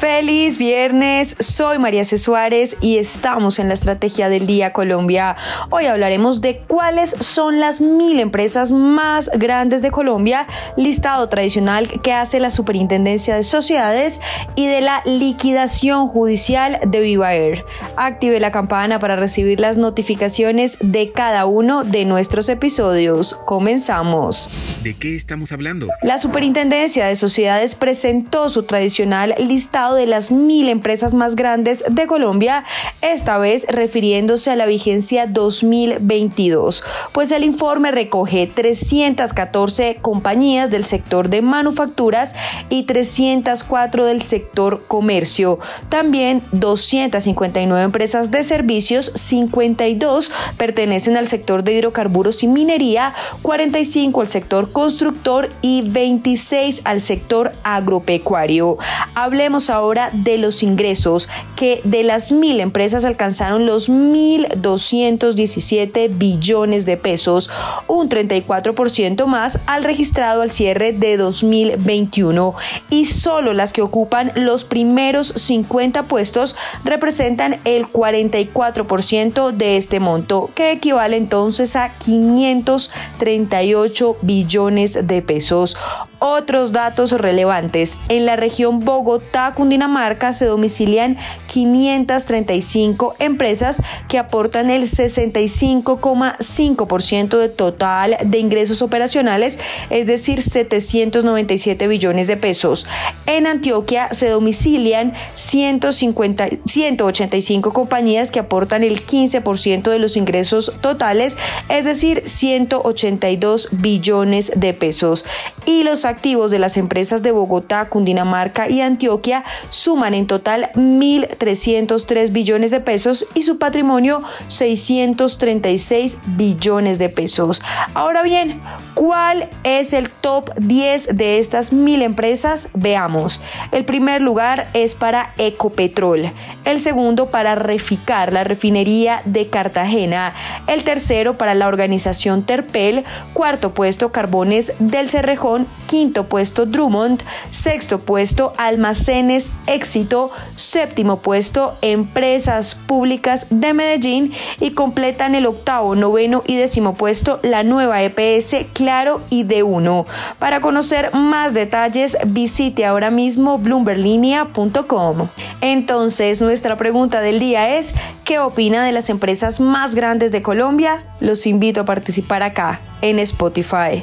Feliz viernes, soy María C. Suárez y estamos en la Estrategia del Día Colombia. Hoy hablaremos de cuáles son las mil empresas más grandes de Colombia, listado tradicional que hace la Superintendencia de Sociedades y de la liquidación judicial de Viva Air. Active la campana para recibir las notificaciones de cada uno de nuestros episodios. Comenzamos. ¿De qué estamos hablando? La Superintendencia de Sociedades presentó su tradicional listado de las mil empresas más grandes de Colombia, esta vez refiriéndose a la vigencia 2022, pues el informe recoge 314 compañías del sector de manufacturas y 304 del sector comercio. También 259 empresas de servicios, 52 pertenecen al sector de hidrocarburos y minería, 45 al sector constructor y 26 al sector agropecuario. Hablemos ahora ahora de los ingresos, que de las mil empresas alcanzaron los 1.217 billones de pesos, un 34% más al registrado al cierre de 2021. Y solo las que ocupan los primeros 50 puestos representan el 44% de este monto, que equivale entonces a 538 billones de pesos. Otros datos relevantes. En la región Bogotá, Cundinamarca, se domicilian 535 empresas que aportan el 65,5% de total de ingresos operacionales, es decir, 797 billones de pesos. En Antioquia se domicilian 150, 185 compañías que aportan el 15% de los ingresos totales, es decir, 182 billones de pesos. Y los activos de las empresas de Bogotá, Cundinamarca y Antioquia suman en total 1.303 billones de pesos y su patrimonio 636 billones de pesos. Ahora bien, ¿cuál es el top 10 de estas mil empresas? Veamos. El primer lugar es para Ecopetrol, el segundo para Reficar, la refinería de Cartagena, el tercero para la organización Terpel, cuarto puesto Carbones del Cerrejón, puesto Drummond, sexto puesto Almacenes Éxito, séptimo puesto Empresas Públicas de Medellín y completan el octavo, noveno y décimo puesto la nueva EPS Claro y D1. Para conocer más detalles visite ahora mismo bloomberlinia.com. Entonces nuestra pregunta del día es ¿qué opina de las empresas más grandes de Colombia? Los invito a participar acá en Spotify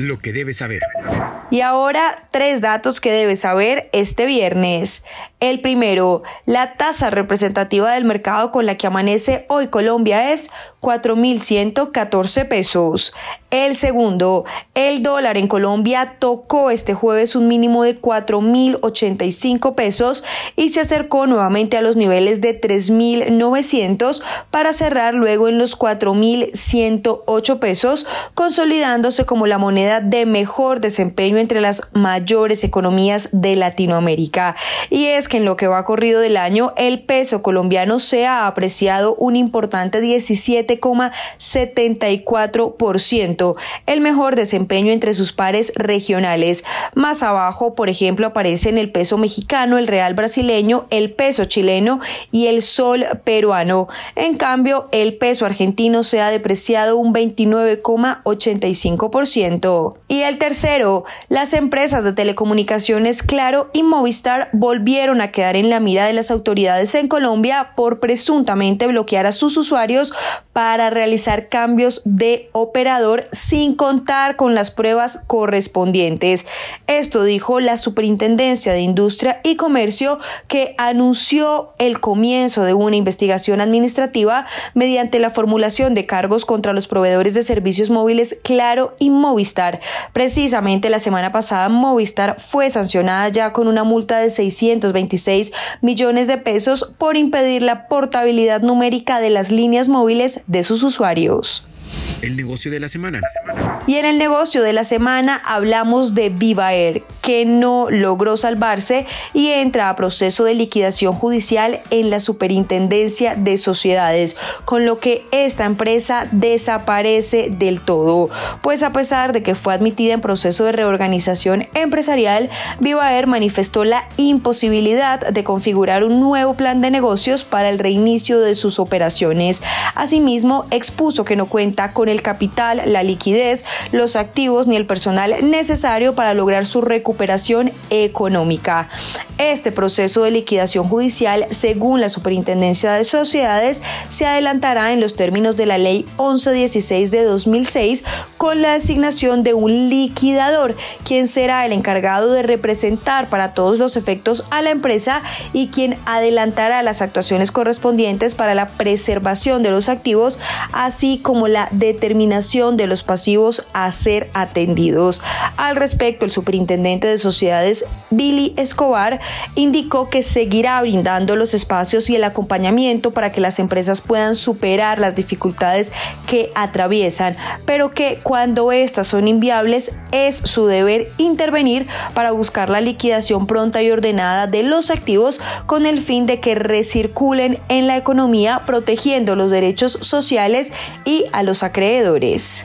lo que debes saber. Y ahora tres datos que debes saber este viernes. El primero, la tasa representativa del mercado con la que amanece hoy Colombia es 4.114 pesos. El segundo, el dólar en Colombia tocó este jueves un mínimo de 4.085 pesos y se acercó nuevamente a los niveles de 3.900 para cerrar luego en los 4.108 pesos, consolidándose como la moneda de mejor desempeño entre las mayores economías de Latinoamérica. Y es que en lo que va corrido del año, el peso colombiano se ha apreciado un importante 17,74%, el mejor desempeño entre sus pares regionales. Más abajo, por ejemplo, aparecen el peso mexicano, el real brasileño, el peso chileno y el sol peruano. En cambio, el peso argentino se ha depreciado un 29,85%. Y el tercero, las empresas de telecomunicaciones Claro y Movistar volvieron a quedar en la mira de las autoridades en Colombia por presuntamente bloquear a sus usuarios para realizar cambios de operador sin contar con las pruebas correspondientes. Esto dijo la Superintendencia de Industria y Comercio que anunció el comienzo de una investigación administrativa mediante la formulación de cargos contra los proveedores de servicios móviles Claro y Movistar. Precisamente la semana pasada Movistar fue sancionada ya con una multa de 626 millones de pesos por impedir la portabilidad numérica de las líneas móviles de sus usuarios. El negocio de la semana. Y en el negocio de la semana hablamos de Viva Air, que no logró salvarse y entra a proceso de liquidación judicial en la Superintendencia de Sociedades, con lo que esta empresa desaparece del todo. Pues a pesar de que fue admitida en proceso de reorganización empresarial, Viva Air manifestó la imposibilidad de configurar un nuevo plan de negocios para el reinicio de sus operaciones. Asimismo, expuso que no cuenta con el capital, la liquidez, los activos ni el personal necesario para lograr su recuperación económica. Este proceso de liquidación judicial, según la Superintendencia de Sociedades, se adelantará en los términos de la Ley 1116 de 2006 con la designación de un liquidador, quien será el encargado de representar para todos los efectos a la empresa y quien adelantará las actuaciones correspondientes para la preservación de los activos, así como la determinación de los pasivos a ser atendidos. Al respecto, el superintendente de sociedades, Billy Escobar, indicó que seguirá brindando los espacios y el acompañamiento para que las empresas puedan superar las dificultades que atraviesan, pero que cuando estas son inviables es su deber intervenir para buscar la liquidación pronta y ordenada de los activos con el fin de que recirculen en la economía protegiendo los derechos sociales y a los acreedores.